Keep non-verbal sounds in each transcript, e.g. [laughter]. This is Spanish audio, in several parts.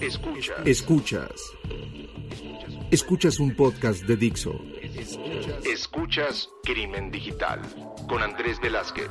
Escuchas. Escuchas. Escuchas un podcast de Dixo. Escuchas Crimen Digital con Andrés Velázquez.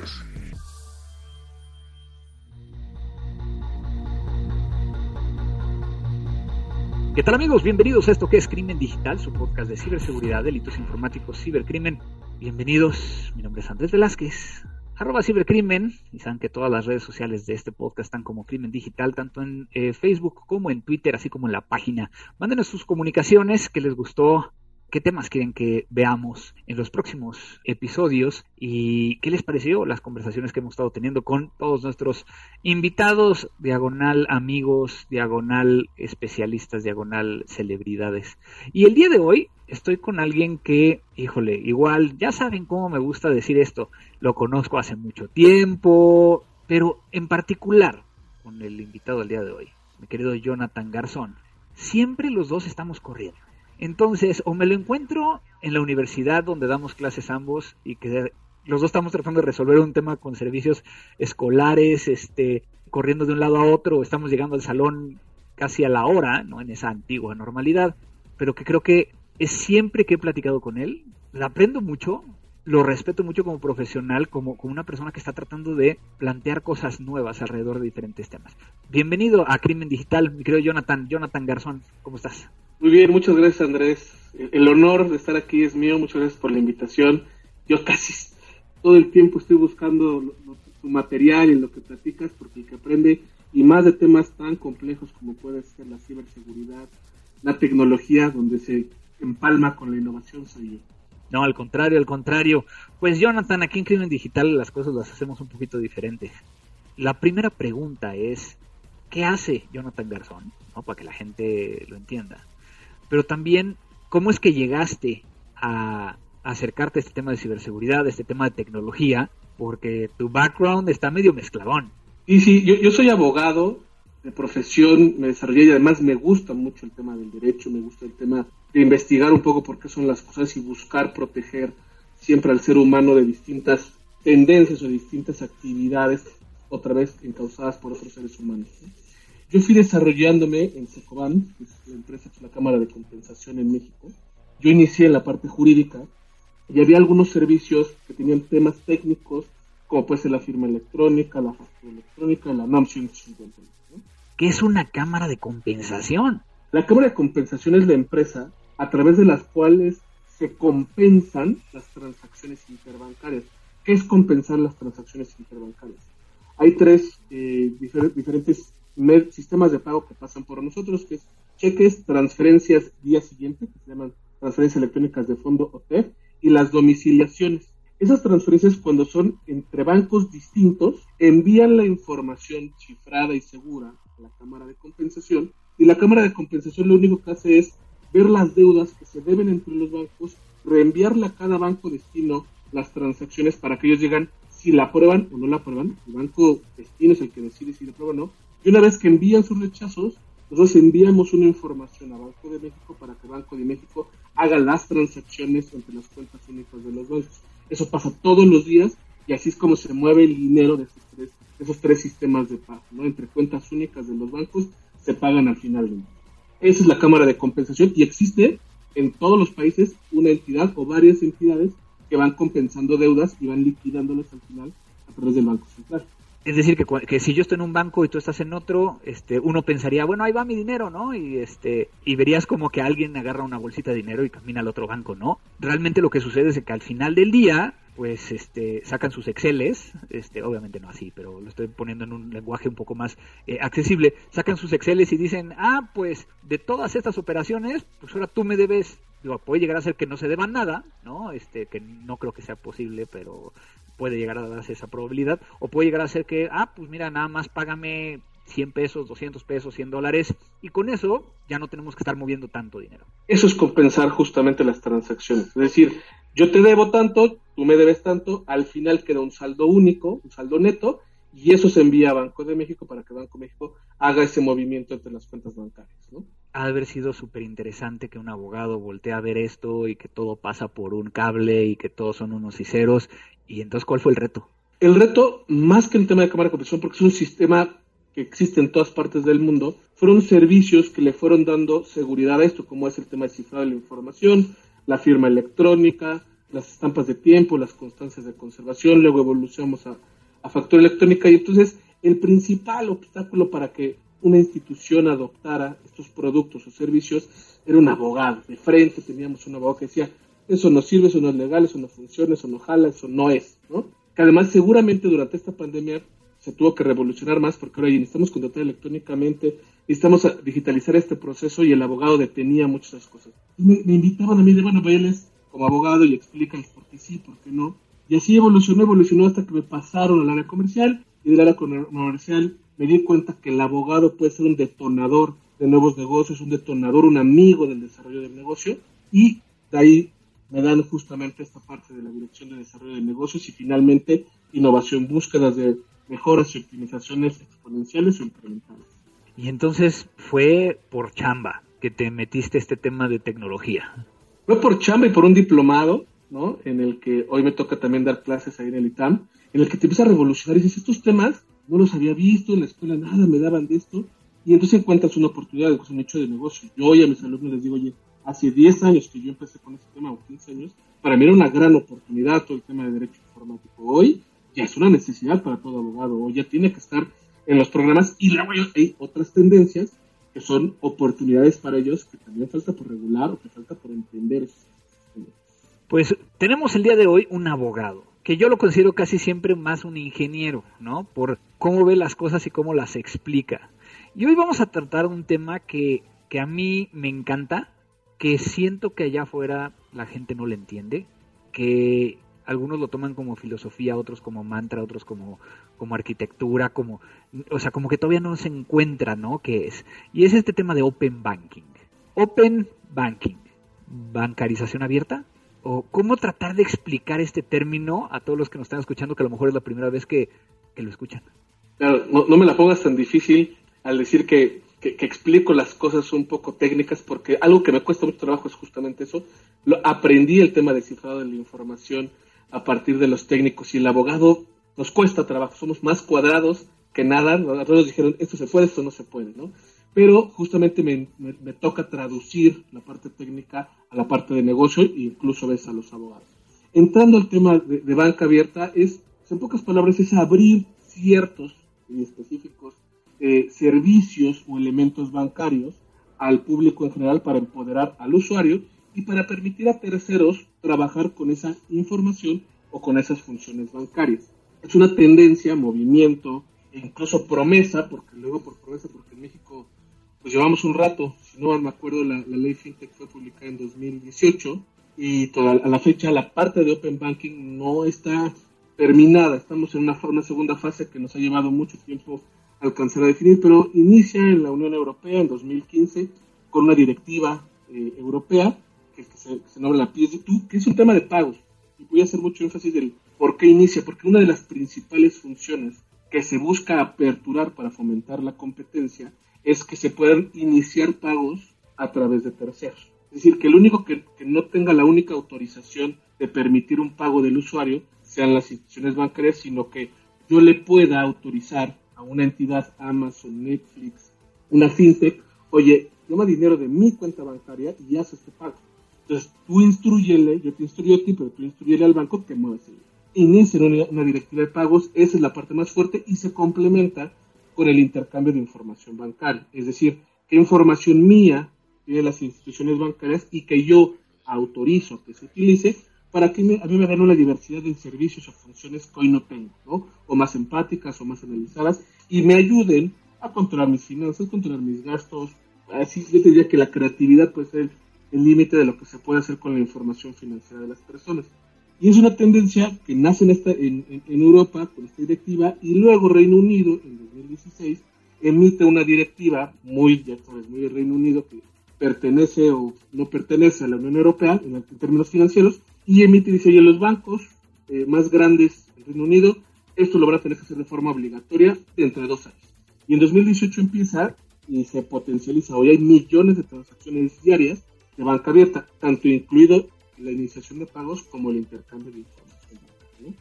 ¿Qué tal amigos? Bienvenidos a esto que es Crimen Digital, su podcast de ciberseguridad, delitos informáticos, cibercrimen. Bienvenidos, mi nombre es Andrés Velázquez arroba cibercrimen, y saben que todas las redes sociales de este podcast están como Crimen Digital, tanto en eh, Facebook como en Twitter, así como en la página. Mándenos sus comunicaciones, que les gustó, qué temas quieren que veamos en los próximos episodios y qué les pareció las conversaciones que hemos estado teniendo con todos nuestros invitados, diagonal amigos, diagonal especialistas, diagonal celebridades. Y el día de hoy estoy con alguien que, híjole, igual, ya saben cómo me gusta decir esto, lo conozco hace mucho tiempo, pero en particular con el invitado del día de hoy, mi querido Jonathan Garzón, siempre los dos estamos corriendo. Entonces, o me lo encuentro en la universidad donde damos clases ambos y que los dos estamos tratando de resolver un tema con servicios escolares, este, corriendo de un lado a otro, estamos llegando al salón casi a la hora, ¿no? En esa antigua normalidad, pero que creo que es siempre que he platicado con él, aprendo mucho, lo respeto mucho como profesional, como, como una persona que está tratando de plantear cosas nuevas alrededor de diferentes temas. Bienvenido a Crimen Digital, mi querido Jonathan, Jonathan Garzón, ¿cómo estás? Muy bien, muchas gracias Andrés. El honor de estar aquí es mío, muchas gracias por la invitación. Yo casi [laughs] todo el tiempo estoy buscando tu material y lo que platicas, porque el que aprende, y más de temas tan complejos como puede ser la ciberseguridad, la tecnología, donde se empalma con la innovación. No, al contrario, al contrario. Pues Jonathan, aquí en Crimen Digital las cosas las hacemos un poquito diferentes. La primera pregunta es, ¿qué hace Jonathan Garzón? ¿No? Para que la gente lo entienda. Pero también, ¿cómo es que llegaste a, acercarte a este tema de ciberseguridad, a este tema de tecnología? Porque tu background está medio mezcladón. Y sí, yo, soy abogado, de profesión me desarrollé y además me gusta mucho el tema del derecho, me gusta el tema de investigar un poco por qué son las cosas y buscar proteger siempre al ser humano de distintas tendencias o distintas actividades, otra vez encausadas por otros seres humanos. Yo fui desarrollándome en Secoban, que es la empresa que es la Cámara de Compensación en México. Yo inicié en la parte jurídica y había algunos servicios que tenían temas técnicos, como puede ser la firma electrónica, la factura electrónica, la NAM 150. ¿Qué es una cámara de compensación? La cámara de compensación es la empresa a través de las cuales se compensan las transacciones interbancarias. ¿Qué es compensar las transacciones interbancarias? Hay tres eh, diferentes sistemas de pago que pasan por nosotros, que es cheques, transferencias día siguiente, que se llaman transferencias electrónicas de fondo o TEF, y las domiciliaciones. Esas transferencias, cuando son entre bancos distintos, envían la información cifrada y segura a la Cámara de Compensación, y la Cámara de Compensación lo único que hace es ver las deudas que se deben entre los bancos, reenviarle a cada banco destino las transacciones para que ellos digan si la aprueban o no la aprueban. El banco destino es el que decide si la aprueba o no. Y una vez que envían sus rechazos, nosotros enviamos una información a Banco de México para que Banco de México haga las transacciones entre las cuentas únicas de los bancos. Eso pasa todos los días y así es como se mueve el dinero de esos tres, esos tres sistemas de pago, ¿no? Entre cuentas únicas de los bancos se pagan al final del mes. Esa es la Cámara de Compensación y existe en todos los países una entidad o varias entidades que van compensando deudas y van liquidándolas al final a través del Banco Central. Es decir, que, que, si yo estoy en un banco y tú estás en otro, este, uno pensaría, bueno, ahí va mi dinero, ¿no? Y este, y verías como que alguien agarra una bolsita de dinero y camina al otro banco, ¿no? Realmente lo que sucede es que al final del día, pues este sacan sus exceles, este obviamente no así, pero lo estoy poniendo en un lenguaje un poco más eh, accesible, sacan sus exceles y dicen, "Ah, pues de todas estas operaciones, pues ahora tú me debes Digo, puede llegar a ser que no se deban nada, ¿no? Este, que no creo que sea posible, pero puede llegar a darse esa probabilidad. O puede llegar a ser que, ah, pues mira, nada más págame 100 pesos, 200 pesos, 100 dólares, y con eso ya no tenemos que estar moviendo tanto dinero. Eso es compensar justamente las transacciones. Es decir, yo te debo tanto, tú me debes tanto, al final queda un saldo único, un saldo neto, y eso se envía a Banco de México para que Banco de México haga ese movimiento entre las cuentas bancarias. ¿no? Ha haber sido súper interesante que un abogado voltee a ver esto y que todo pasa por un cable y que todos son unos y ceros. ¿Y entonces cuál fue el reto? El reto, más que el tema de cámara de compensación, porque es un sistema que existe en todas partes del mundo, fueron servicios que le fueron dando seguridad a esto, como es el tema de cifrado de la información, la firma electrónica, las estampas de tiempo, las constancias de conservación, luego evolucionamos a, a factura electrónica y entonces el principal obstáculo para que una institución adoptara estos productos o servicios era un abogado. De frente teníamos un abogado que decía, eso no sirve, eso no es legal, eso no funciona, eso no jala, eso no es, ¿no? Que además seguramente durante esta pandemia se tuvo que revolucionar más porque ahora necesitamos contratar electrónicamente, necesitamos digitalizar este proceso y el abogado detenía muchas cosas. Me, invitaban a mí de, bueno, váyales como abogado y explícales por qué sí, por qué no. Y así evolucionó, evolucionó hasta que me pasaron al área comercial y del área comercial me di cuenta que el abogado puede ser un detonador de nuevos negocios, un detonador, un amigo del desarrollo del negocio y de ahí me dan justamente esta parte de la dirección de desarrollo de negocios y finalmente innovación, búsquedas de mejoras y optimizaciones exponenciales o incrementales. Y entonces fue por chamba que te metiste este tema de tecnología. Fue por chamba y por un diplomado, ¿no? En el que hoy me toca también dar clases ahí en el ITAM, en el que te empieza a revolucionar y dices, estos temas no los había visto, en la escuela nada me daban de esto, y entonces encuentras una oportunidad, de un hecho de negocio. Yo hoy a mis alumnos les digo, oye, hace 10 años que yo empecé con este tema, o 15 años, para mí era una gran oportunidad todo el tema de derecho informático. Hoy ya es una necesidad para todo abogado, hoy ya tiene que estar en los programas y luego hay otras tendencias que son oportunidades para ellos que también falta por regular o que falta por entender. Pues tenemos el día de hoy un abogado, que yo lo considero casi siempre más un ingeniero, ¿no? Por cómo ve las cosas y cómo las explica. Y hoy vamos a tratar un tema que, que a mí me encanta, que siento que allá afuera la gente no le entiende, que algunos lo toman como filosofía, otros como mantra, otros como, como arquitectura, como, o sea, como que todavía no se encuentra, ¿no? ¿Qué es? Y es este tema de Open Banking. Open Banking, bancarización abierta, o cómo tratar de explicar este término a todos los que nos están escuchando, que a lo mejor es la primera vez que, lo escuchan. Claro, no, me la pongas tan difícil al decir que que, explico las cosas un poco técnicas, porque algo que me cuesta mucho trabajo es justamente eso. Lo, aprendí el tema de cifrado de la información a partir de los técnicos y el abogado nos cuesta trabajo, somos más cuadrados que nada. Nosotros nos dijeron, esto se puede, esto no se puede, ¿no? Pero justamente me, me, toca traducir la parte técnica a la parte de negocio e incluso ves a los abogados. Entrando al tema de, de banca abierta, es, en pocas palabras, es abrir ciertos y específicos eh, servicios o elementos bancarios al público en general para empoderar al usuario y para permitir a terceros trabajar con esa información o con esas funciones bancarias. Es una tendencia, movimiento e incluso promesa, porque luego por promesa, porque en México pues llevamos un rato, si no me acuerdo, la, ley FinTech fue publicada en 2018 y toda, a la fecha la parte de Open Banking no está terminada, estamos en una, una segunda fase que nos ha llevado mucho tiempo alcanzar a definir, pero inicia en la Unión Europea en 2015 con una directiva eh, europea que, se, que nombra la PSD2, que es un tema de pagos. Y voy a hacer mucho énfasis del por qué inicia, porque una de las principales funciones que se busca aperturar para fomentar la competencia es que se puedan iniciar pagos a través de terceros. Es decir, que el único que, que no tenga la única autorización de permitir un pago del usuario sean las instituciones bancarias, sino que yo le pueda autorizar a una entidad, Amazon, Netflix, una fintech, oye, toma dinero de mi cuenta bancaria y haz este pago. Entonces tú instruyele, yo te instruyo a ti, pero tú instruyele al banco que mueva ese Inicien una, una directiva de pagos, esa es la parte más fuerte y se complementa con el intercambio de información bancaria. Es decir, qué información mía tiene las instituciones bancarias y que yo autorizo que se utilice para que a mí me den una diversidad de servicios o funciones que hoy no tengo, ¿no? O más empáticas o más analizadas y me ayuden a controlar mis finanzas, controlar mis gastos. Así yo te diría que la creatividad puede ser el límite de lo que se puede hacer con la información financiera de las personas. Y es una tendencia que nace en, esta, en, Europa con esta directiva y luego Reino Unido en 2016 emite una directiva muy, ya sabes, muy Reino Unido que pertenece o no pertenece a la Unión Europea en, términos financieros y emite y dice, oye, los bancos eh, más grandes del Reino Unido, esto lo van a tener que hacer de forma obligatoria dentro de dos años. Y en 2018 empieza y se potencializa. Hoy hay millones de transacciones diarias de banca abierta, tanto incluido la iniciación de pagos como el intercambio de información.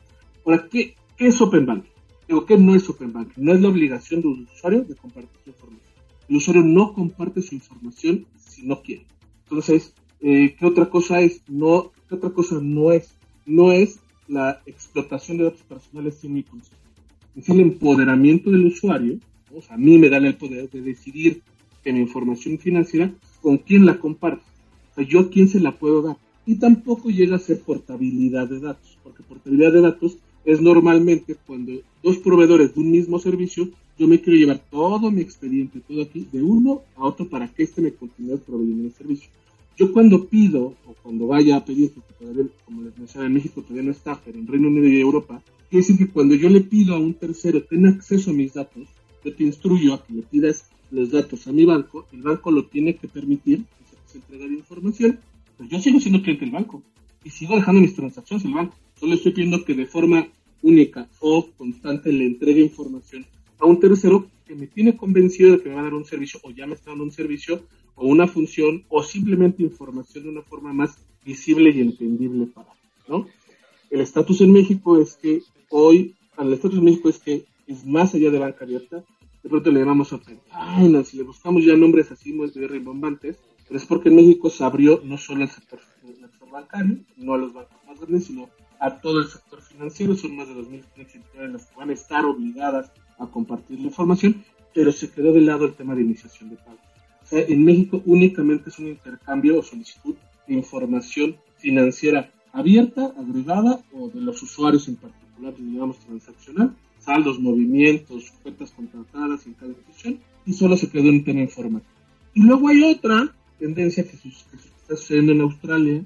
Ahora, ¿qué, es Open Banking? Digo, ¿qué no es Open Banking? No es la obligación del usuario de compartir su información. El usuario no comparte su información si no quiere. Entonces, eh, ¿qué otra cosa es? No, ¿qué otra cosa no es? No es la explotación de datos personales sin mi consejo. Es el empoderamiento del usuario. O sea, a mí me dan el poder de decidir mi información financiera, con quién la comparto. O sea, yo a quién se la puedo dar. Y tampoco llega a ser portabilidad de datos, porque portabilidad de datos es normalmente cuando dos proveedores de un mismo servicio, yo me quiero llevar todo mi expediente, todo aquí, de uno a otro para que éste me continúe proveyendo el servicio. Yo cuando pido, o cuando vaya a pedir, porque todavía, como les mencionaba, en México todavía no está, pero en Reino Unido y Europa, quiere decir que cuando yo le pido a un tercero tener acceso a mis datos, yo te instruyo a que le pidas los datos a mi banco, el banco lo tiene que permitir, se entrega de información, pero yo sigo siendo cliente del banco y sigo dejando mis transacciones en el banco. Solo estoy pidiendo que de forma única o constante le entregue información a un tercero que me tiene convencido de que me va a dar un servicio o ya me está dando un servicio o una función o simplemente información de una forma más visible y entendible para ¿no? El estatus en México es que hoy, el estatus en México es que es más allá de banca abierta, de pronto le llamamos Open Finance, si le buscamos ya nombres así muy rimbombantes, pero es porque México se abrió no solo el sector, bancario, no a los bancos más grandes, sino a todo el sector financiero, son más de 2.500 entidades las que van a estar obligadas a compartir la información, pero se quedó de lado el tema de iniciación de pago. O sea, en México únicamente es un intercambio o solicitud de información financiera abierta, agregada o de los usuarios en particular, digamos transaccional, saldos, movimientos, cuentas contratadas en cada institución, y solo se quedó en tema informático. Y luego hay otra tendencia que, está sucediendo en Australia,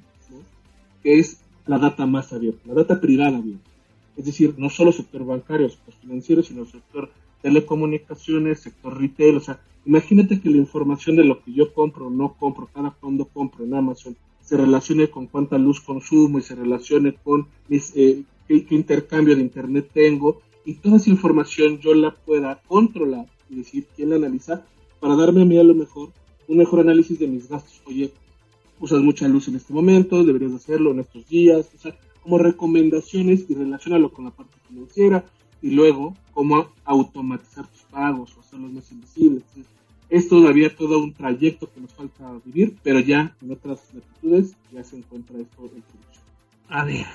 que es la data más abierta, la data privada abierta. Es decir, no solo sector bancario, sector financiero, sino sector telecomunicaciones, sector retail. O sea, imagínate que la información de lo que yo compro o no compro, cada cuando compro en Amazon, se relacione con cuánta luz consumo y se relacione con eh, qué, intercambio de Internet tengo. Y toda esa información yo la pueda controlar y decir quién la analiza para darme a mí a lo mejor un mejor análisis de mis gastos. Oye, usas mucha luz en este momento, deberías hacerlo en estos días, o sea, como recomendaciones y relacionarlo con la parte financiera y luego cómo automatizar tus pagos o hacerlos más invisibles. es todavía todo un trayecto que nos falta vivir, pero ya en otras latitudes ya se encuentra esto en producción. A ver,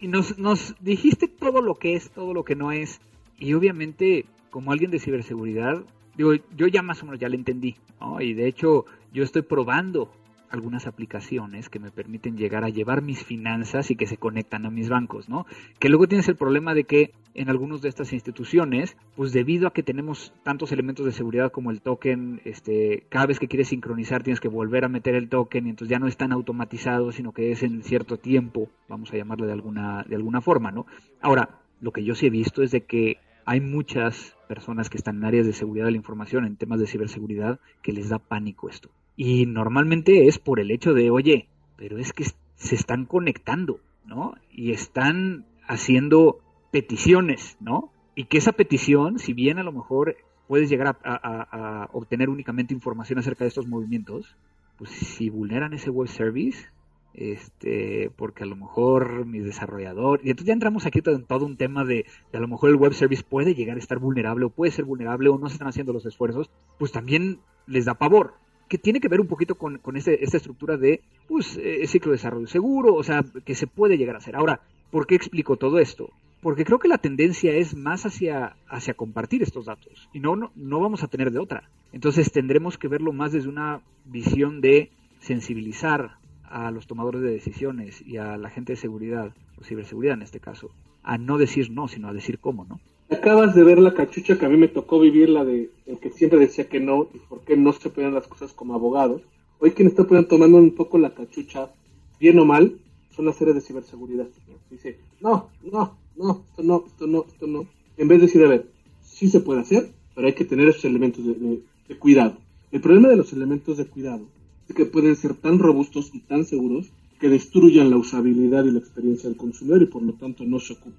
y nos, nos dijiste todo lo que es, todo lo que no es, y obviamente como alguien de ciberseguridad, digo, yo ya más o menos ya le entendí, ¿no? Y de hecho, yo estoy probando algunas aplicaciones que me permiten llegar a llevar mis finanzas y que se conectan a mis bancos, ¿no? Que luego tienes el problema de que en algunas de estas instituciones, pues debido a que tenemos tantos elementos de seguridad como el token, este, cada vez que quieres sincronizar tienes que volver a meter el token y entonces ya no es tan automatizado, sino que es en cierto tiempo, vamos a llamarlo de alguna, de alguna forma, ¿no? Ahora, lo que yo sí he visto es de que hay muchas personas que están en áreas de seguridad de la información, en temas de ciberseguridad, que les da pánico esto. Y normalmente es por el hecho de, oye, pero es que se están conectando, ¿no? Y están haciendo peticiones, ¿no? Y que esa petición, si bien a lo mejor puedes llegar a, obtener únicamente información acerca de estos movimientos, pues si vulneran ese web service, este, porque a lo mejor mis desarrolladores, y entonces ya entramos aquí en todo un tema de, a lo mejor el web service puede llegar a estar vulnerable o puede ser vulnerable o no se están haciendo los esfuerzos, pues también les da pavor, que tiene que ver un poquito con, con esta estructura de pues, eh, ciclo de desarrollo seguro, o sea, que se puede llegar a hacer. Ahora, ¿por qué explico todo esto? Porque creo que la tendencia es más hacia, hacia compartir estos datos y no, no, no vamos a tener de otra. Entonces tendremos que verlo más desde una visión de sensibilizar a los tomadores de decisiones y a la gente de seguridad, o ciberseguridad en este caso, a no decir no, sino a decir cómo, ¿no? Acabas de ver la cachucha que a mí me tocó vivir, la de el que siempre decía que no y por qué no se pueden las cosas como abogados. Hoy quien está tomando un poco la cachucha, bien o mal, son las áreas de ciberseguridad. Dice, no, no, no, esto no, esto no, esto no. En vez de decir, a ver, sí se puede hacer, pero hay que tener esos elementos de cuidado. El problema de los elementos de cuidado que pueden ser tan robustos y tan seguros que destruyan la usabilidad y la experiencia del consumidor y por lo tanto no se ocupen.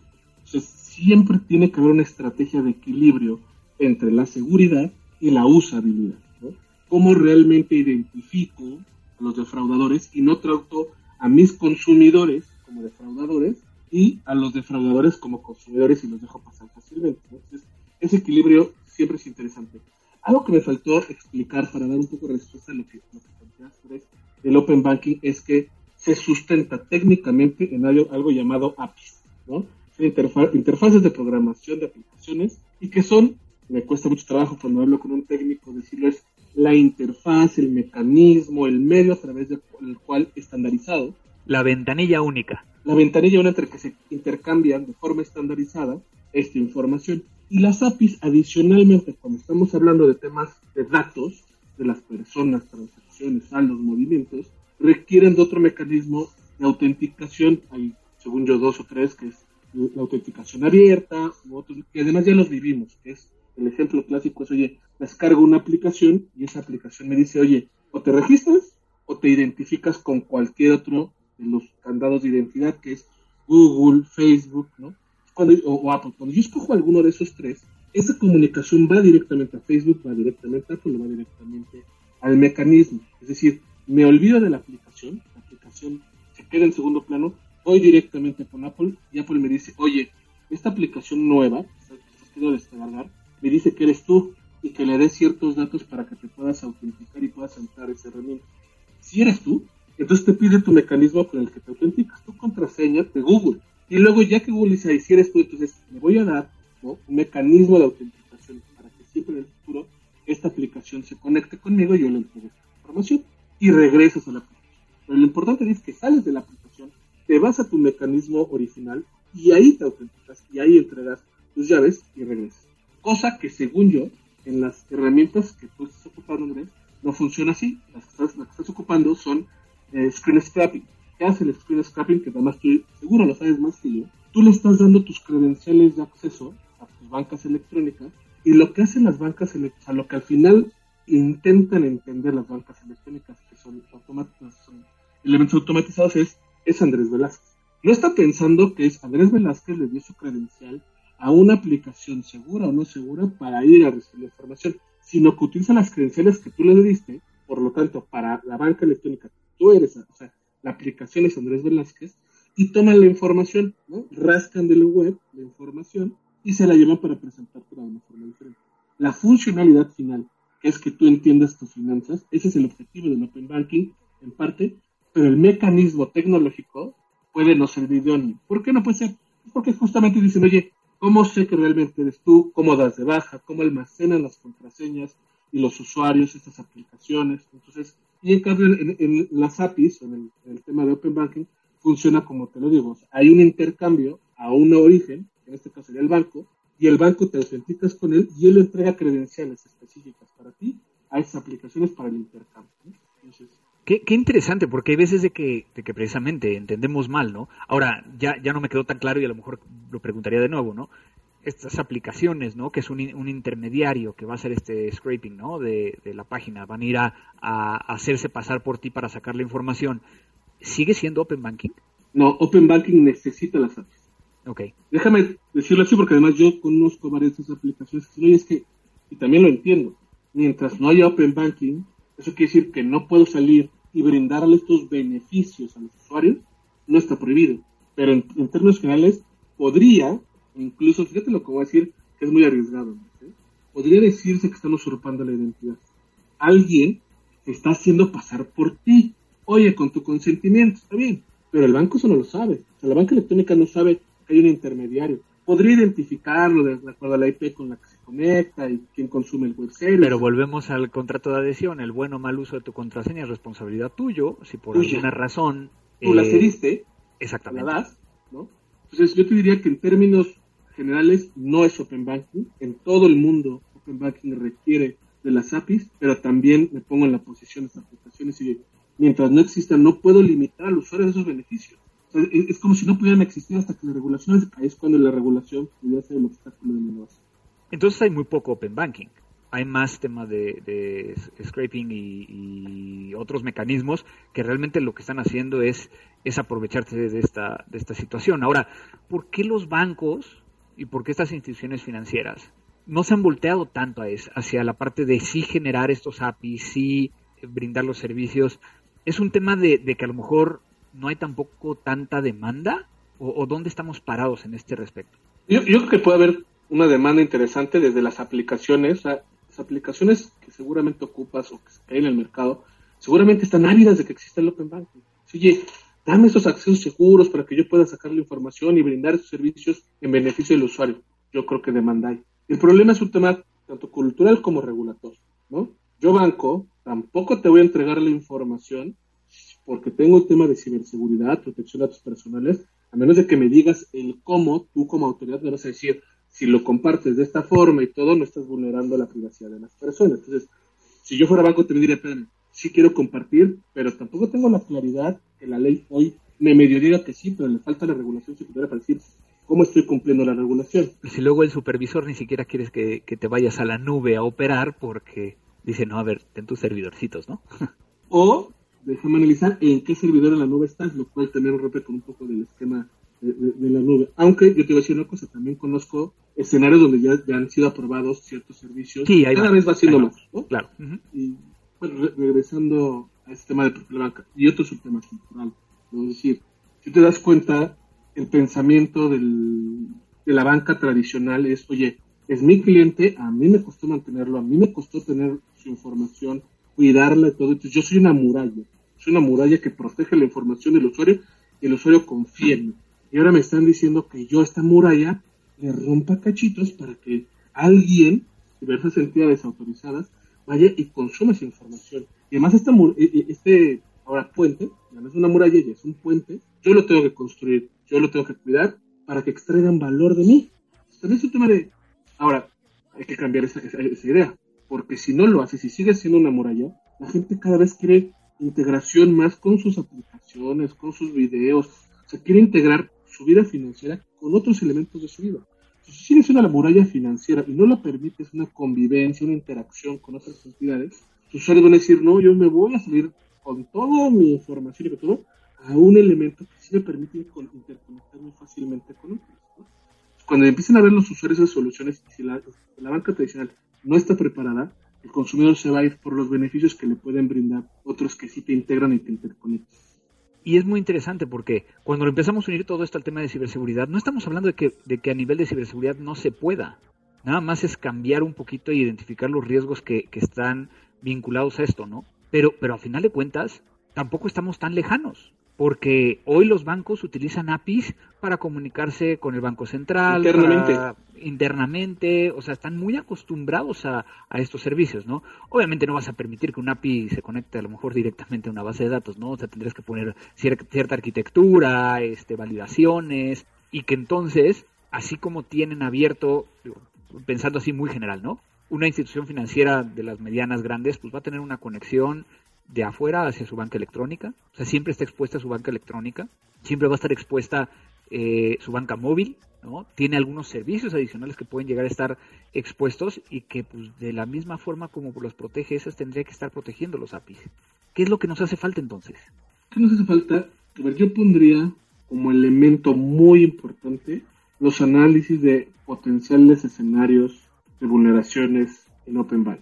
Entonces siempre tiene que haber una estrategia de equilibrio entre la seguridad y la usabilidad. ¿no? ¿Cómo realmente identifico a los defraudadores y no trato a mis consumidores como defraudadores y a los defraudadores como consumidores y los dejo pasar fácilmente. Entonces, ese equilibrio siempre es interesante. Algo que me faltó explicar para dar un poco de respuesta a lo que, lo que del Open Banking es que se sustenta técnicamente en algo, algo llamado APIs, ¿no? interfaces de programación de aplicaciones y que son, me cuesta mucho trabajo cuando hablo con un técnico decirlo, es la interfaz, el mecanismo, el medio a través del cual estandarizado. La ventanilla única. La ventanilla única entre que se intercambian de forma estandarizada esta información. Y las APIs, adicionalmente, cuando estamos hablando de temas de datos, de las personas, transacciones, saldos, movimientos, requieren de otro mecanismo de autenticación. Hay, según yo, dos o tres, que es la autenticación abierta, u otros, que además ya los vivimos, que es el ejemplo clásico es, oye, descargo una aplicación y esa aplicación me dice, oye, o te registras o te identificas con cualquier otro de los candados de identidad, que es Google, Facebook, ¿no? Cuando, o, Apple. Cuando yo escojo alguno de esos tres, esa comunicación va directamente a Facebook, va directamente a Apple, va directamente al mecanismo. Es decir, me olvido de la aplicación, la aplicación se queda en segundo plano, voy directamente con Apple y Apple me dice, oye, esta aplicación nueva, que queriendo descargar, me dice que eres tú y que le des ciertos datos para que te puedas autenticar y puedas entrar a esa herramienta. Si eres tú, entonces te pide tu mecanismo con el que te autenticas, tu contraseña de Google. Y luego ya que Google dice, si eres tú, entonces me voy a dar un mecanismo de autenticación para que siempre en el futuro esta aplicación se conecte conmigo y yo le entregue esta información y regresas a la aplicación. Pero lo importante es que sales de la aplicación, te vas a tu mecanismo original y ahí te autenticas y ahí entregas tus llaves y regresas. Cosa que según yo, en las herramientas que tú estás ocupando, Andrés, no funciona así. Las que estás, las que estás ocupando son eh, screen scrapping. ¿Qué hace el screen scrapping? Que además tú seguro lo sabes más que yo. Tú le estás dando tus credenciales de acceso a tus bancas electrónicas y lo que hacen las bancas electrónicas, lo que al final intentan entender las bancas electrónicas, que son, son elementos automatizados, es, es Andrés Velázquez. No está pensando que es Andrés Velázquez le dio su credencial a una aplicación segura o no segura para ir a recibir la información, sino que utiliza las credenciales que tú le diste, por lo tanto, para la banca electrónica, tú eres, o sea, la aplicación es Andrés Velázquez, y toman la información, ¿no? rascan de la web la información y se la llevan para presentártela de una forma diferente. La funcionalidad final, que es que tú entiendas tus finanzas, ese es el objetivo del Open Banking, en parte, pero el mecanismo tecnológico puede no ser idóneo. ¿Por qué no puede ser? Porque justamente dicen, oye, ¿Cómo sé que realmente eres tú? ¿Cómo das de baja? ¿Cómo almacenan las contraseñas y los usuarios estas aplicaciones? Entonces, y en cambio en, las APIs, en el, tema de Open Banking, funciona como te lo digo. hay un intercambio a un origen, en este caso sería el banco, y el banco te autenticas con él y él entrega credenciales específicas para ti a esas aplicaciones para el intercambio. Entonces, Qué, interesante, porque hay veces de que, de que precisamente entendemos mal, ¿no? Ahora, ya, ya no me quedó tan claro y a lo mejor lo preguntaría de nuevo, ¿no? Estas aplicaciones, ¿no? Que es un, un intermediario que va a hacer este scraping, ¿no? De, la página, van a ir a, hacerse pasar por ti para sacar la información. ¿Sigue siendo Open Banking? No, Open Banking necesita las APIs. Ok. Déjame decirlo así porque además yo conozco varias de esas aplicaciones y es que, y también lo entiendo, mientras no haya Open Banking, eso quiere decir que no puedo salir y brindarle estos beneficios a los usuarios, no está prohibido. Pero en, términos generales, podría, incluso, fíjate lo que voy a decir, que es muy arriesgado, podría decirse que están usurpando la identidad. Alguien está haciendo pasar por ti. Oye, con tu consentimiento, está bien, pero el banco eso no lo sabe. O sea, la banca electrónica no sabe que hay un intermediario. Podría identificarlo de acuerdo a la IP con la que se conecta y quién consume el web Pero volvemos al contrato de adhesión. El buen o mal uso de tu contraseña es responsabilidad tuyo. Si por alguna razón... Tú la eh, cediste. Exactamente. La das, ¿no? Entonces yo te diría que en términos generales no es Open Banking. En todo el mundo Open Banking requiere de las APIs, pero también me pongo en la posición de estas aplicaciones y mientras no existan no puedo limitar al usuario de esos beneficios es, como si no pudieran existir hasta que las regulaciones, ahí es cuando la regulación pudiera ser el obstáculo de la innovación. Entonces hay muy poco open banking. Hay más temas de, scraping y, otros mecanismos que realmente lo que están haciendo es, es aprovecharse de esta, de esta situación. Ahora, ¿por qué los bancos y por qué estas instituciones financieras no se han volteado tanto a eso, hacia la parte de sí generar estos APIs, sí brindar los servicios? Es un tema de, de que a lo mejor no hay tampoco tanta demanda ¿O, dónde estamos parados en este respecto? Yo, yo, creo que puede haber una demanda interesante desde las aplicaciones, las aplicaciones que seguramente ocupas o que hay en el mercado, seguramente están ávidas de que exista el Open Banking. Oye, dame esos accesos seguros para que yo pueda sacar la información y brindar esos servicios en beneficio del usuario. Yo creo que demanda hay. El problema es un tema tanto cultural como regulatorio, ¿no? Yo banco, tampoco te voy a entregar la información porque tengo un tema de ciberseguridad, protección de datos personales, a menos de que me digas el cómo tú como autoridad me vas a decir, si lo compartes de esta forma y todo, no estás vulnerando la privacidad de las personas. Entonces, si yo fuera banco, te diría, espérame, sí quiero compartir, pero tampoco tengo la claridad que la ley hoy me medio diga que sí, pero le falta la regulación secundaria para decir cómo estoy cumpliendo la regulación. Si luego el supervisor ni siquiera quieres que, que te vayas a la nube a operar porque dice, no, a ver, ten tus servidorcitos, ¿no? [laughs] o déjame analizar en qué servidor en la nube estás, lo cual también rompe con un poco del esquema de, la nube. Aunque yo te voy a decir una cosa, también conozco escenarios donde ya, han sido aprobados ciertos servicios. Sí, cada vez va siendo más. Claro. Y bueno, regresando a este tema de perfil banca, y otro es un tema cultural. Es decir, si te das cuenta, el pensamiento del, de la banca tradicional es, oye, es mi cliente, a mí me costó mantenerlo, a mí me costó tener su información, cuidarla y todo. Entonces yo soy una muralla es una muralla que protege la información del usuario y el usuario confía en mí. Y ahora me están diciendo que yo esta muralla le rompa cachitos para que alguien, diversas entidades autorizadas, vaya y consuma esa información. Y además esta, e, e, este ahora puente, ya no es una muralla, ya es un puente, yo lo tengo que construir, yo lo tengo que cuidar para que extraigan valor de mí. También es un tema de... Ahora, hay que cambiar esa, esa idea, porque si no lo hace, si sigue siendo una muralla, la gente cada vez quiere integración más con sus aplicaciones, con sus videos. O sea, quiere integrar su vida financiera con otros elementos de su vida. Si tienes una muralla financiera y no la permites una convivencia, una interacción con otras entidades, tus usuarios van a decir, no, yo me voy a salir con toda mi información y con todo a un elemento que sí me permite interconectarme fácilmente con otros. Cuando empiecen a ver los usuarios esas soluciones, si la banca tradicional no está preparada, el consumidor se va a ir por los beneficios que le pueden brindar otros que sí te integran y te interconectan. Y es muy interesante porque cuando empezamos a unir todo esto al tema de ciberseguridad, no estamos hablando de que, de que a nivel de ciberseguridad no se pueda. Nada más es cambiar un poquito e identificar los riesgos que, que están vinculados a esto, ¿no? Pero, pero a final de cuentas, tampoco estamos tan lejanos porque hoy los bancos utilizan APIs para comunicarse con el Banco Central, internamente, internamente o sea, están muy acostumbrados a, estos servicios, ¿no? Obviamente no vas a permitir que un API se conecte a lo mejor directamente a una base de datos, ¿no? O sea, tendrías que poner cierta arquitectura, este, validaciones, y que entonces, así como tienen abierto, pensando así muy general, ¿no? Una institución financiera de las medianas grandes, pues va a tener una conexión de afuera hacia su banca electrónica, o sea, siempre está expuesta su banca electrónica, siempre va a estar expuesta eh, su banca móvil, ¿no? Tiene algunos servicios adicionales que pueden llegar a estar expuestos y que pues de la misma forma como los protege esas tendría que estar protegiendo los APIs. ¿Qué es lo que nos hace falta entonces? ¿Qué nos hace falta? A ver, yo pondría como elemento muy importante los análisis de potenciales escenarios de vulneraciones en Open Bank.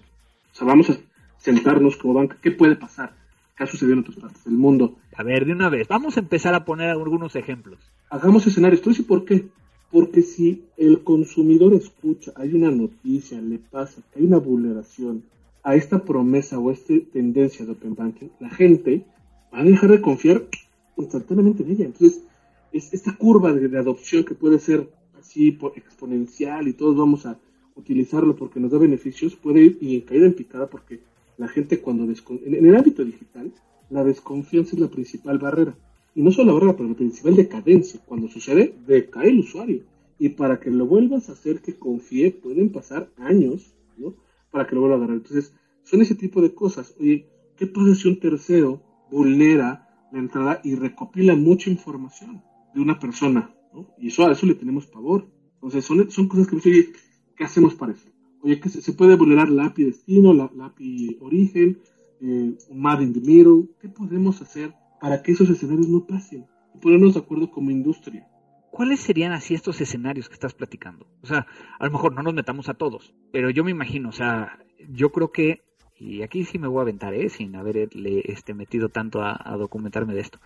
O sea, vamos a sentarnos como banca, ¿qué puede pasar? ¿Qué ha sucedido en otras partes del mundo? A ver, de una vez, vamos a empezar a poner algunos ejemplos. Hagamos escenarios. ¿Tú dices por qué? Porque si el consumidor escucha, hay una noticia, le pasa, que hay una vulneración a esta promesa o a esta tendencia de Open Banking, la gente va a dejar de confiar instantáneamente en ella. Entonces, es esta curva de, adopción que puede ser así exponencial y todos vamos a utilizarlo porque nos da beneficios, puede ir y caída en picada porque la gente cuando en el ámbito digital, la desconfianza es la principal barrera. Y no solo la barrera, pero la principal decadencia. Cuando sucede, decae el usuario. Y para que lo vuelvas a hacer que confíe, pueden pasar años, ¿no? Para que lo vuelva a agarrar. Entonces, son ese tipo de cosas. Oye, ¿qué pasa si un tercero vulnera la entrada y recopila mucha información de una persona? ¿no? Y eso, a eso le tenemos pavor. Entonces, son, son cosas que, oye, ¿qué hacemos para eso? Oye, que se, puede vulnerar la API destino, la, API origen, eh, Mad in the Middle. ¿Qué podemos hacer para que esos escenarios no pasen? Y ponernos de acuerdo como industria. ¿Cuáles serían así estos escenarios que estás platicando? O sea, a lo mejor no nos metamos a todos, pero yo me imagino, o sea, yo creo que, y aquí sí me voy a aventar, ¿eh? sin haberle este, metido tanto a documentarme de esto,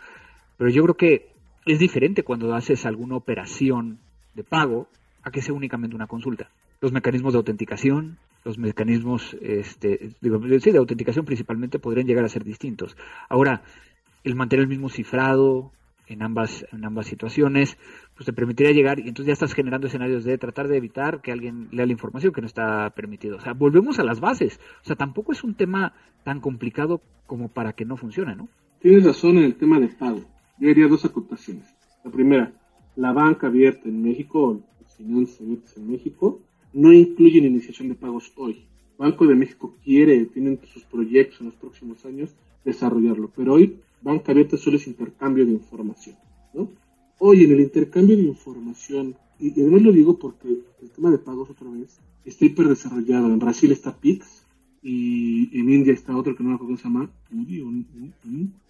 pero yo creo que es diferente cuando haces alguna operación de pago a que sea únicamente una consulta. Los mecanismos de autenticación, los mecanismos este, de autenticación principalmente podrían llegar a ser distintos. Ahora, el mantener el mismo cifrado en ambas, en ambas situaciones, pues te permitiría llegar y entonces ya estás generando escenarios de tratar de evitar que alguien lea la información que no está permitido. O sea, volvemos a las bases. O sea, tampoco es un tema tan complicado como para que no funcione, ¿no? Tienes razón en el tema de pago. Yo haría dos acotaciones. La primera, la banca abierta en México, las finanzas abiertas en México, no incluyen iniciación de pagos hoy. Banco de México quiere, tienen sus proyectos en los próximos años, desarrollarlo. Pero hoy, banca abierta solo es intercambio de información. ¿no? Hoy, en el intercambio de información, y, además lo digo porque el tema de pagos otra vez está hiper desarrollado. En Brasil está Pix y en India está otro que no me acuerdo se llama,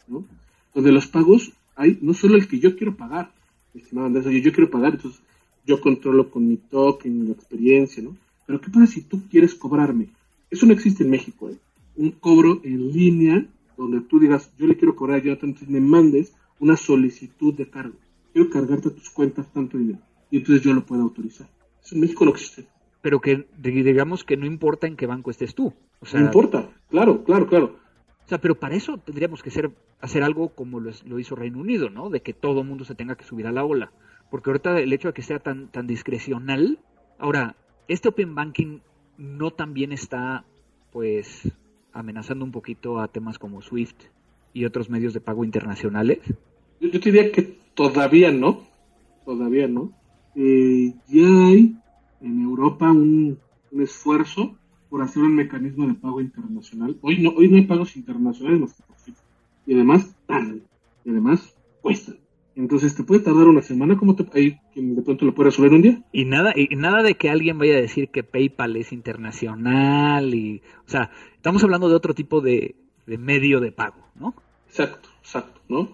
¿no? Donde los pagos hay no solo el que yo quiero pagar, estimado Andrés, yo quiero pagar, entonces yo controlo con mi token, mi experiencia, ¿no? Pero ¿qué pasa si tú quieres cobrarme? Eso no existe en México, ¿eh? Un cobro en línea donde tú digas, yo le quiero cobrar a Jonathan, entonces me mandes una solicitud de cargo. Quiero cargarte a tus cuentas tanto dinero. Y entonces yo lo puedo autorizar. Eso en México no existe. Pero que digamos que no importa en qué banco estés tú. O sea, no importa, claro, claro, claro. O sea, pero para eso tendríamos que ser, hacer algo como lo, lo hizo Reino Unido, ¿no? De que todo el mundo se tenga que subir a la ola porque ahorita el hecho de que sea tan, tan discrecional, ahora, este Open Banking no también está, pues, amenazando un poquito a temas como SWIFT y otros medios de pago internacionales. Yo, te diría que todavía no, todavía no. Eh, ya hay en Europa un, esfuerzo por hacer un mecanismo de pago internacional. Hoy no, hoy no hay pagos internacionales más que. Y además tardan, y además cuestan. Entonces te puede tardar una semana, como te, ahí de pronto lo puede resolver un día. Y nada, y nada de que alguien vaya a decir que PayPal es internacional y, o sea, estamos hablando de otro tipo de, medio de pago, ¿no? Exacto, exacto, ¿no?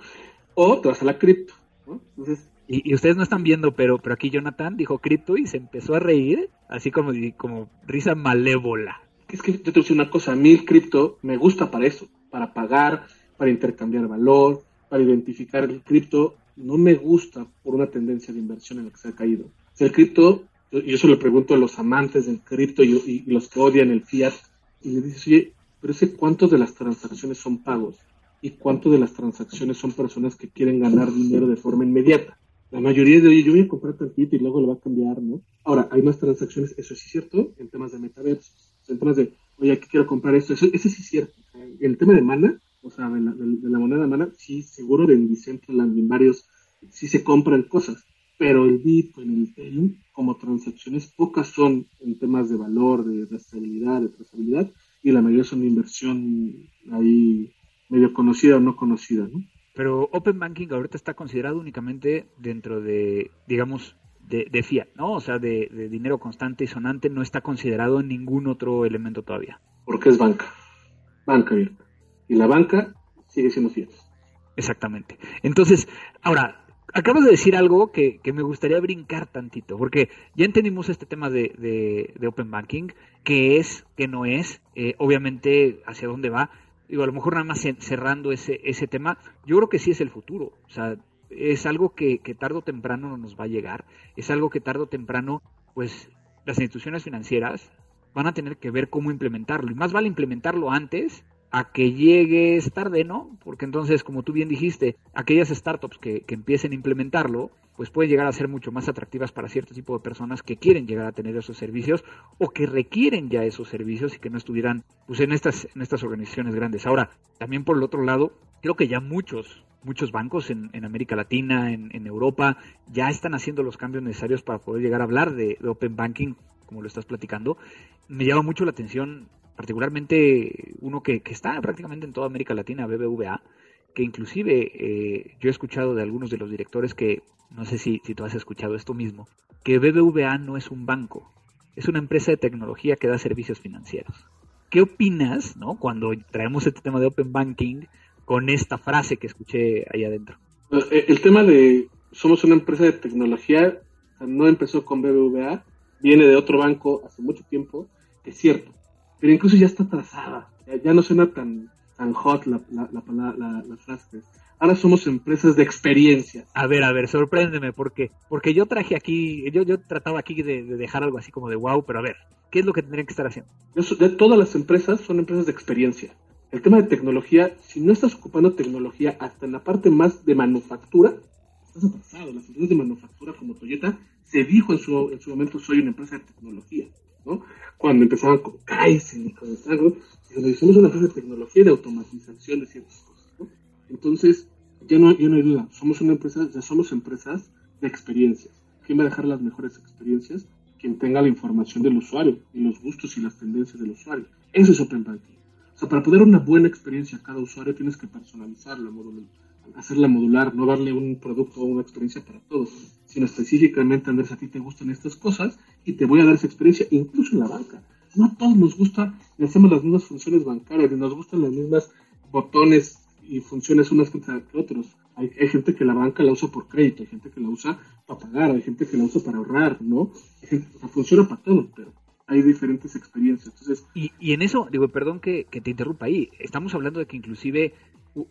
O te vas a la cripto, ¿no? Entonces, y, ustedes no están viendo, pero, pero aquí Jonathan dijo cripto y se empezó a reír, así como, como risa malévola. Es que yo te voy a decir una cosa, a mí el cripto me gusta para eso, para pagar, para intercambiar valor, para identificar el cripto no me gusta por una tendencia de inversión en la que se ha caído. el cripto, yo, yo se lo pregunto a los amantes del cripto y, los que odian el fiat, y le dices, oye, pero ese cuánto de las transacciones son pagos y cuánto de las transacciones son personas que quieren ganar dinero de forma inmediata. La mayoría de, oye, yo voy a comprar tantito y luego lo va a cambiar, ¿no? Ahora, hay más transacciones, eso sí es cierto, en temas de metaverso, en temas de, oye, aquí quiero comprar esto, eso, ese sí es cierto. En el tema de mana, o sea, de la, de, la moneda mana, sí, seguro de Decentraland y en varios, sí se compran cosas, pero el Bitcoin, el Ethereum, como transacciones, pocas son en temas de valor, de estabilidad, de trazabilidad, y la mayoría son de inversión ahí medio conocida o no conocida, ¿no? Pero Open Banking ahorita está considerado únicamente dentro de, digamos, de, de fiat, ¿no? O sea, de, de, dinero constante y sonante, no está considerado en ningún otro elemento todavía. Porque es banca, banca abierta y la banca sigue siendo fiel. Exactamente. Entonces, ahora, acabas de decir algo que, me gustaría brincar tantito, porque ya entendimos este tema de, de, Open Banking, qué es, qué no es, eh, obviamente hacia dónde va. Digo, a lo mejor nada más cerrando ese, ese tema, yo creo que sí es el futuro. O sea, es algo que, que tarde o temprano no nos va a llegar, es algo que tarde o temprano, pues las instituciones financieras van a tener que ver cómo implementarlo. Y más vale implementarlo antes a que llegues tarde, ¿no? Porque entonces, como tú bien dijiste, aquellas startups que, que, empiecen a implementarlo, pues pueden llegar a ser mucho más atractivas para cierto tipo de personas que quieren llegar a tener esos servicios o que requieren ya esos servicios y que no estuvieran pues en estas, en estas organizaciones grandes. Ahora, también por el otro lado, creo que ya muchos, muchos bancos en, en América Latina, en, Europa, ya están haciendo los cambios necesarios para poder llegar a hablar de Open Banking, como lo estás platicando. Me llama mucho la atención particularmente uno que, está prácticamente en toda América Latina, BBVA, que inclusive eh, yo he escuchado de algunos de los directores que, no sé si, si tú has escuchado esto mismo, que BBVA no es un banco, es una empresa de tecnología que da servicios financieros. ¿Qué opinas ¿no? cuando traemos este tema de Open Banking con esta frase que escuché ahí adentro? Eh, el tema de somos una empresa de tecnología no empezó con BBVA, viene de otro banco hace mucho tiempo, es cierto, pero incluso ya está trazada, ya, no suena tan, tan hot la, la, la, la frase. Ahora somos empresas de experiencia. A ver, a ver, sorpréndeme, porque porque yo traje aquí, yo, yo trataba aquí de, dejar algo así como de wow, pero a ver, ¿qué es lo que tendrían que estar haciendo? De todas las empresas son empresas de experiencia. El tema de tecnología, si no estás ocupando tecnología hasta en la parte más de manufactura, estás atrasado. Las empresas de manufactura como Toyota se dijo en su, en su momento, soy una empresa de tecnología. ¿No? Cuando empezaban con Kaizen y con algo, somos una empresa de tecnología y de automatización de ciertas cosas, ¿no? Entonces, ya no, ya no hay duda, somos una empresa, ya somos empresas de experiencias. ¿Quién va a dejar las mejores experiencias? Quien tenga la información del usuario y los gustos y las tendencias del usuario. Eso es Open Banking. O sea, para poder una buena experiencia a cada usuario tienes que personalizarla, hacerla modular, no darle un producto o una experiencia para todos, sino específicamente, Andrés, a ti te gustan estas cosas y te voy a dar esa experiencia, incluso en la banca. No a todos nos gusta, y hacemos las mismas funciones bancarias, y nos gustan las mismas botones y funciones unas que otros. Hay, hay, gente que la banca la usa por crédito, hay gente que la usa para pagar, hay gente que la usa para ahorrar, ¿no? funciona para todo, pero hay diferentes experiencias. Y en eso, digo, perdón que, que te interrumpa ahí, estamos hablando de que inclusive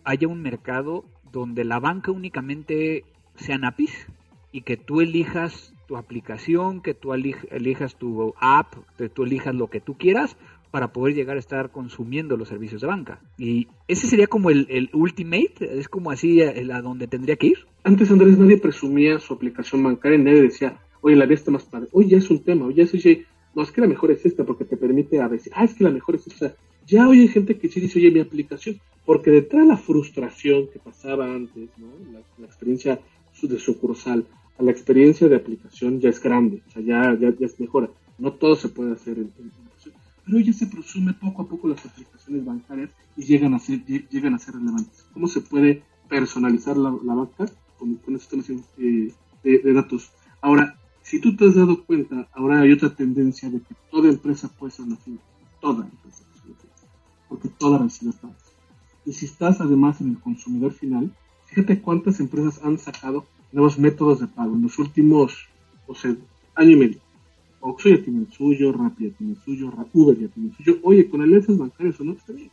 haya un mercado donde la banca únicamente sea NAPIS y que tú elijas tu aplicación, que tú elijas tu app, que tú elijas lo que tú quieras para poder llegar a estar consumiendo los servicios de banca. Y ese sería como el, ultimate, es como así a donde tendría que ir. Antes Andrés nadie presumía su aplicación bancaria, nadie decía, oye, la de esta más padre, oye, ya es un tema, oye, eso oye, no, es que la mejor es esta porque te permite a veces, ah, es que la mejor es esta. Ya hoy hay gente que sí dice, oye, mi aplicación, porque detrás de la frustración que pasaba antes, ¿no? la, experiencia de sucursal, a la experiencia de aplicación ya es grande, o sea, ya, ya, ya es mejora. No todo se puede hacer en, pero ya se presume poco a poco las aplicaciones bancarias y llegan a ser, llegan a ser relevantes. ¿Cómo se puede personalizar la, banca con, con estos temas de, datos? Ahora, si tú te has dado cuenta, ahora hay otra tendencia de que toda empresa puede ser una fintech. Toda empresa puede ser una fintech. Porque toda recibe pagos. Y si estás además en el consumidor final, fíjate cuántas empresas han sacado nuevos métodos de pago en los últimos, o sea, año y medio. Oxxo ya tiene el suyo, Rappi ya tiene el suyo, Uber ya tiene el suyo. Oye, con alianzas bancarias o no, está bien.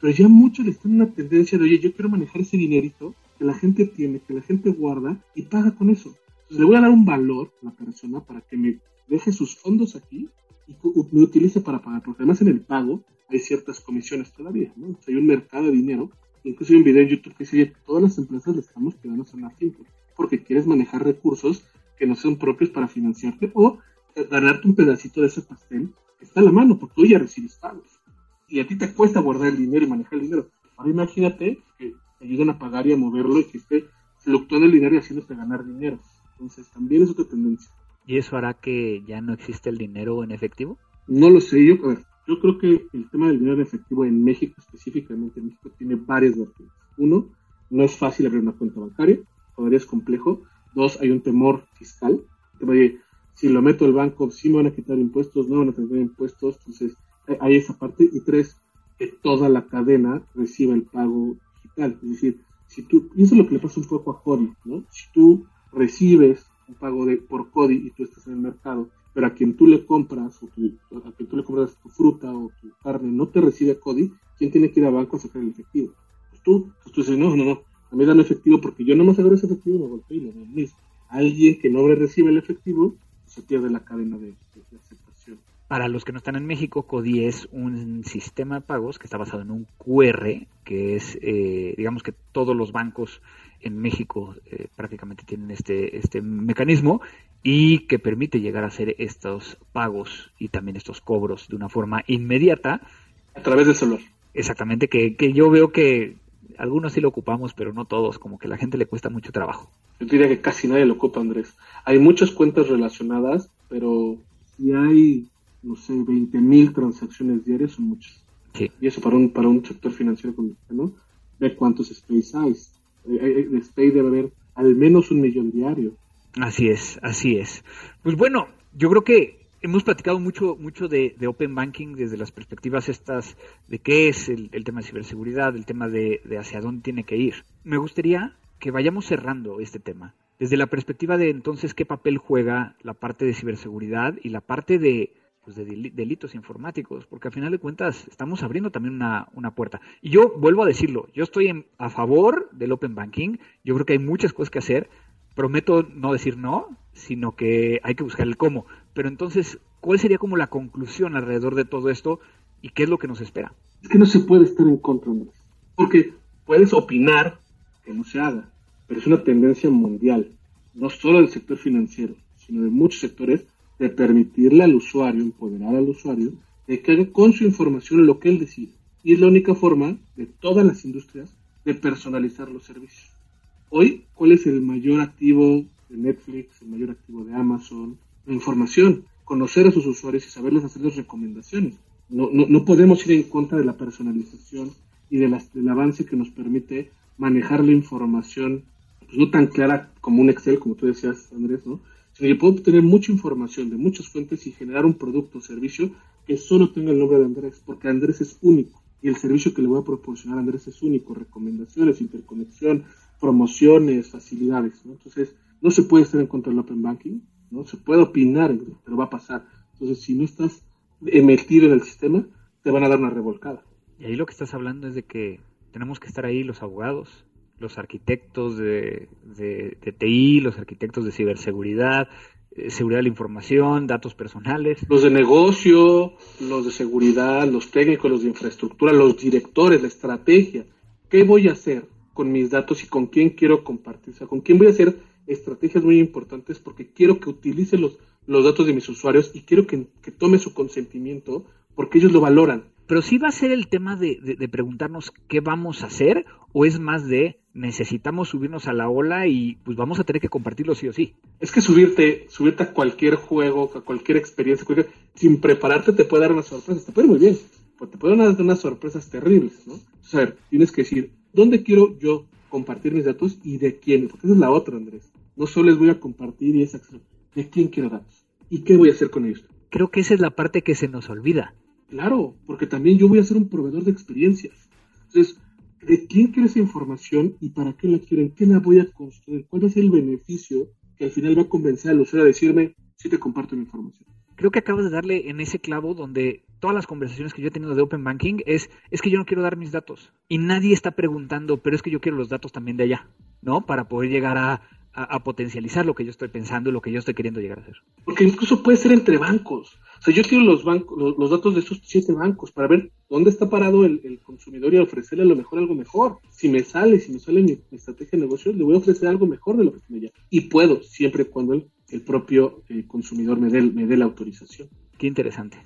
Pero ya muchos le están una tendencia de, oye, yo quiero manejar ese dinerito que la gente tiene, que la gente guarda y paga con eso. Entonces le voy a dar un valor a la persona para que me deje sus fondos aquí y me utilice para pagar. Porque además en el pago hay ciertas comisiones todavía, ¿no? hay un mercado de dinero. Incluso hay un video en YouTube que dice, todas las empresas le estamos quedando la fintech porque quieres manejar recursos que no son propios para financiarte o ganarte un pedacito de ese pastel que está a la mano, porque tú ya recibes pagos. Y a ti te cuesta guardar el dinero y manejar el dinero. Ahora imagínate que te ayudan a pagar y a moverlo y que esté fluctuando el dinero y haciéndote ganar dinero. Entonces también es otra tendencia. ¿Y eso hará que ya no existe el dinero en efectivo? No lo sé, yo, yo creo que el tema del dinero en efectivo en México, específicamente en México, tiene varias vertientes. Uno, no es fácil abrir una cuenta bancaria, todavía es complejo. Dos, hay un temor fiscal. si lo meto al banco, sí me van a quitar impuestos, no van a tener impuestos. Entonces, hay esa parte. Y tres, que toda la cadena reciba el pago digital. Es decir, si tú, es lo que le pasa un poco a Cody, ¿no? Si tú recibes un pago de, por Cody y tú estás en el mercado pero a quien tú le compras o a quien tú le compras tu fruta o tu carne no te recibe CODI, ¿quién tiene que ir al banco a sacar el efectivo? Pues tú, pues tú dices, no, no, no, a mí dame efectivo porque yo no me ese efectivo y me golpeo y lo doy Alguien que no le recibe el efectivo se pierde la cadena de, aceptación. Para los que no están en México, CODI es un sistema de pagos que está basado en un QR, que es, eh, digamos que todos los bancos en México eh, prácticamente tienen este, este mecanismo y que permite llegar a hacer estos pagos y también estos cobros de una forma inmediata. A través del celular. Exactamente, que, que yo veo que algunos sí lo ocupamos, pero no todos, como que a la gente le cuesta mucho trabajo. Yo diría que casi nadie lo ocupa, Andrés. Hay muchas cuentas relacionadas, pero si hay, no sé, 20.000 transacciones diarias, son muchas. Sí. Y eso para un, para un sector financiero como este, ¿no? Ve cuántos space hay. De space debe haber al menos un millón diario. Así es, así es. Pues bueno, yo creo que hemos platicado mucho, mucho de, Open Banking desde las perspectivas estas de qué es el, tema de ciberseguridad, el tema de, hacia dónde tiene que ir. Me gustaría que vayamos cerrando este tema. Desde la perspectiva de entonces qué papel juega la parte de ciberseguridad y la parte de, pues, de delitos informáticos, porque al final de cuentas estamos abriendo también una, una puerta. Y yo vuelvo a decirlo, yo estoy a favor del Open Banking, yo creo que hay muchas cosas que hacer, prometo no decir no, sino que hay que buscar el cómo. Pero entonces, ¿cuál sería como la conclusión alrededor de todo esto y qué es lo que nos espera? Es que no se puede estar en contra, porque puedes opinar que no se haga, pero es una tendencia mundial, no solo del sector financiero, sino de muchos sectores, de permitirle al usuario, empoderar al usuario, de que haga con su información lo que él decide. Y es la única forma de todas las industrias de personalizar los servicios. Hoy, ¿cuál es el mayor activo de Netflix, el mayor activo de Amazon? La información, conocer a sus usuarios y saberles hacerles recomendaciones. No, no, podemos ir en contra de la personalización y de del avance que nos permite manejar la información pues, no tan clara como un Excel, como tú decías, Andrés, ¿no? Que puedo obtener mucha información de muchas fuentes y generar un producto o servicio que solo tenga el nombre de Andrés, porque Andrés es único y el servicio que le voy a proporcionar a Andrés es único, recomendaciones, interconexión, promociones, facilidades, ¿no? Entonces, no se puede estar en contra del Open Banking, ¿no? Se puede opinar, pero va a pasar. Entonces, si no estás metido en el sistema, te van a dar una revolcada. Y ahí lo que estás hablando es de que tenemos que estar ahí los abogados, los arquitectos de, de, TI, los arquitectos de ciberseguridad, eh, seguridad de la información, datos personales. Los de negocio, los de seguridad, los técnicos, los de infraestructura, los directores, de estrategia. ¿Qué voy a hacer con mis datos y con quién quiero compartir? O sea, con quién voy a hacer estrategias muy importantes porque quiero que utilice los, los datos de mis usuarios y quiero que, que tome su consentimiento porque ellos lo valoran. Pero sí va a ser el tema de, de, preguntarnos qué vamos a hacer o es más de necesitamos subirnos a la ola y pues vamos a tener que compartirlo sí o sí. Es que subirte, subirte a cualquier juego, a cualquier experiencia, sin prepararte te puede dar unas sorpresas, te puede ir muy bien, pero te pueden dar unas sorpresas terribles, ¿no? O sea, tienes que decir, ¿dónde quiero yo compartir mis datos y de quién? Porque esa es la otra, Andrés. No solo les voy a compartir y esa ¿de quién quiero datos? ¿Y qué voy a hacer con ellos? Creo que esa es la parte que se nos olvida. Claro, porque también yo voy a ser un proveedor de experiencias. Entonces, ¿de quién quiere esa información y para qué la quieren? ¿Qué la voy a construir? ¿Cuál va a ser el beneficio que al final va a convencer al usuario a decirme, si te comparto mi información? Creo que acabas de darle en ese clavo donde todas las conversaciones que yo he tenido de Open Banking es, es que yo no quiero dar mis datos. Y nadie está preguntando, pero es que yo quiero los datos también de allá, ¿no? Para poder llegar a, a, potencializar lo que yo estoy pensando y lo que yo estoy queriendo llegar a hacer. Porque incluso puede ser entre bancos. O sea, yo quiero los, bancos, los, datos de esos siete bancos para ver dónde está parado el, consumidor y ofrecerle a lo mejor algo mejor. Si me sale, si me sale mi, estrategia de negocio, le voy a ofrecer algo mejor de lo que tiene ya. Y puedo, siempre y cuando el, el propio eh, consumidor me dé, me dé la autorización. Qué interesante.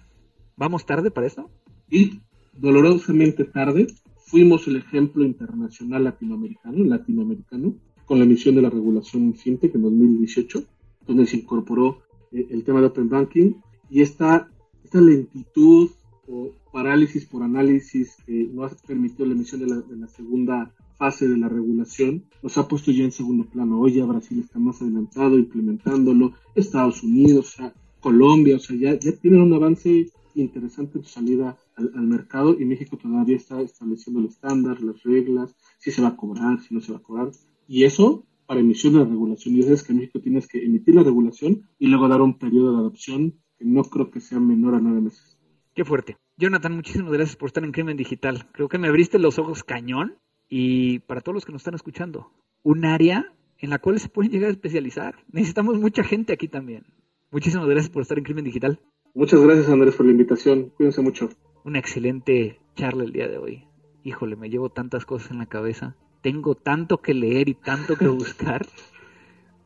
¿Vamos tarde para esto? Y dolorosamente tarde. Fuimos el ejemplo internacional latinoamericano, latinoamericano, con la emisión de la regulación FinTech en 2018, donde se incorporó eh, el tema de Open Banking y esta, esta lentitud o parálisis por análisis que no ha permitido la emisión de la, de la, segunda fase de la regulación nos ha puesto ya en segundo plano. Hoy ya Brasil está más adelantado implementándolo, Estados Unidos, Colombia, o sea, ya, ya tienen un avance interesante en su salida al, al, mercado y México todavía está estableciendo el estándar, las reglas, si se va a cobrar, si no se va a cobrar. Y eso para emisión de la regulación. Y es que en México tienes que emitir la regulación y luego dar un periodo de adopción que no creo que sea menor a nueve meses. Qué fuerte. Jonathan, muchísimas gracias por estar en Crimen Digital. Creo que me abriste los ojos cañón y para todos los que nos están escuchando, un área en la cual se pueden llegar a especializar. Necesitamos mucha gente aquí también. Muchísimas gracias por estar en Crimen Digital. Muchas gracias Andrés por la invitación. Cuídense mucho. Una excelente charla el día de hoy. Híjole, me llevo tantas cosas en la cabeza tengo tanto que leer y tanto que [laughs] buscar,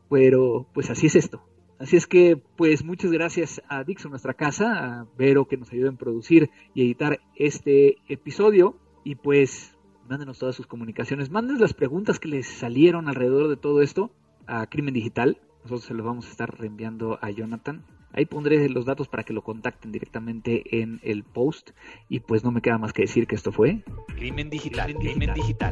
pero pues así es esto. Así es que, pues muchas gracias a Dixon, nuestra casa, a Vero que nos ayudó en producir y editar este episodio. Y pues, mándenos todas sus comunicaciones, mándenos las preguntas que les salieron alrededor de todo esto a Crimen Digital. Nosotros se los vamos a estar reenviando a Jonathan. Ahí pondré los datos para que lo contacten directamente en el post. Y pues no me queda más que decir que esto fue Crimen Digital. Crimen Digital.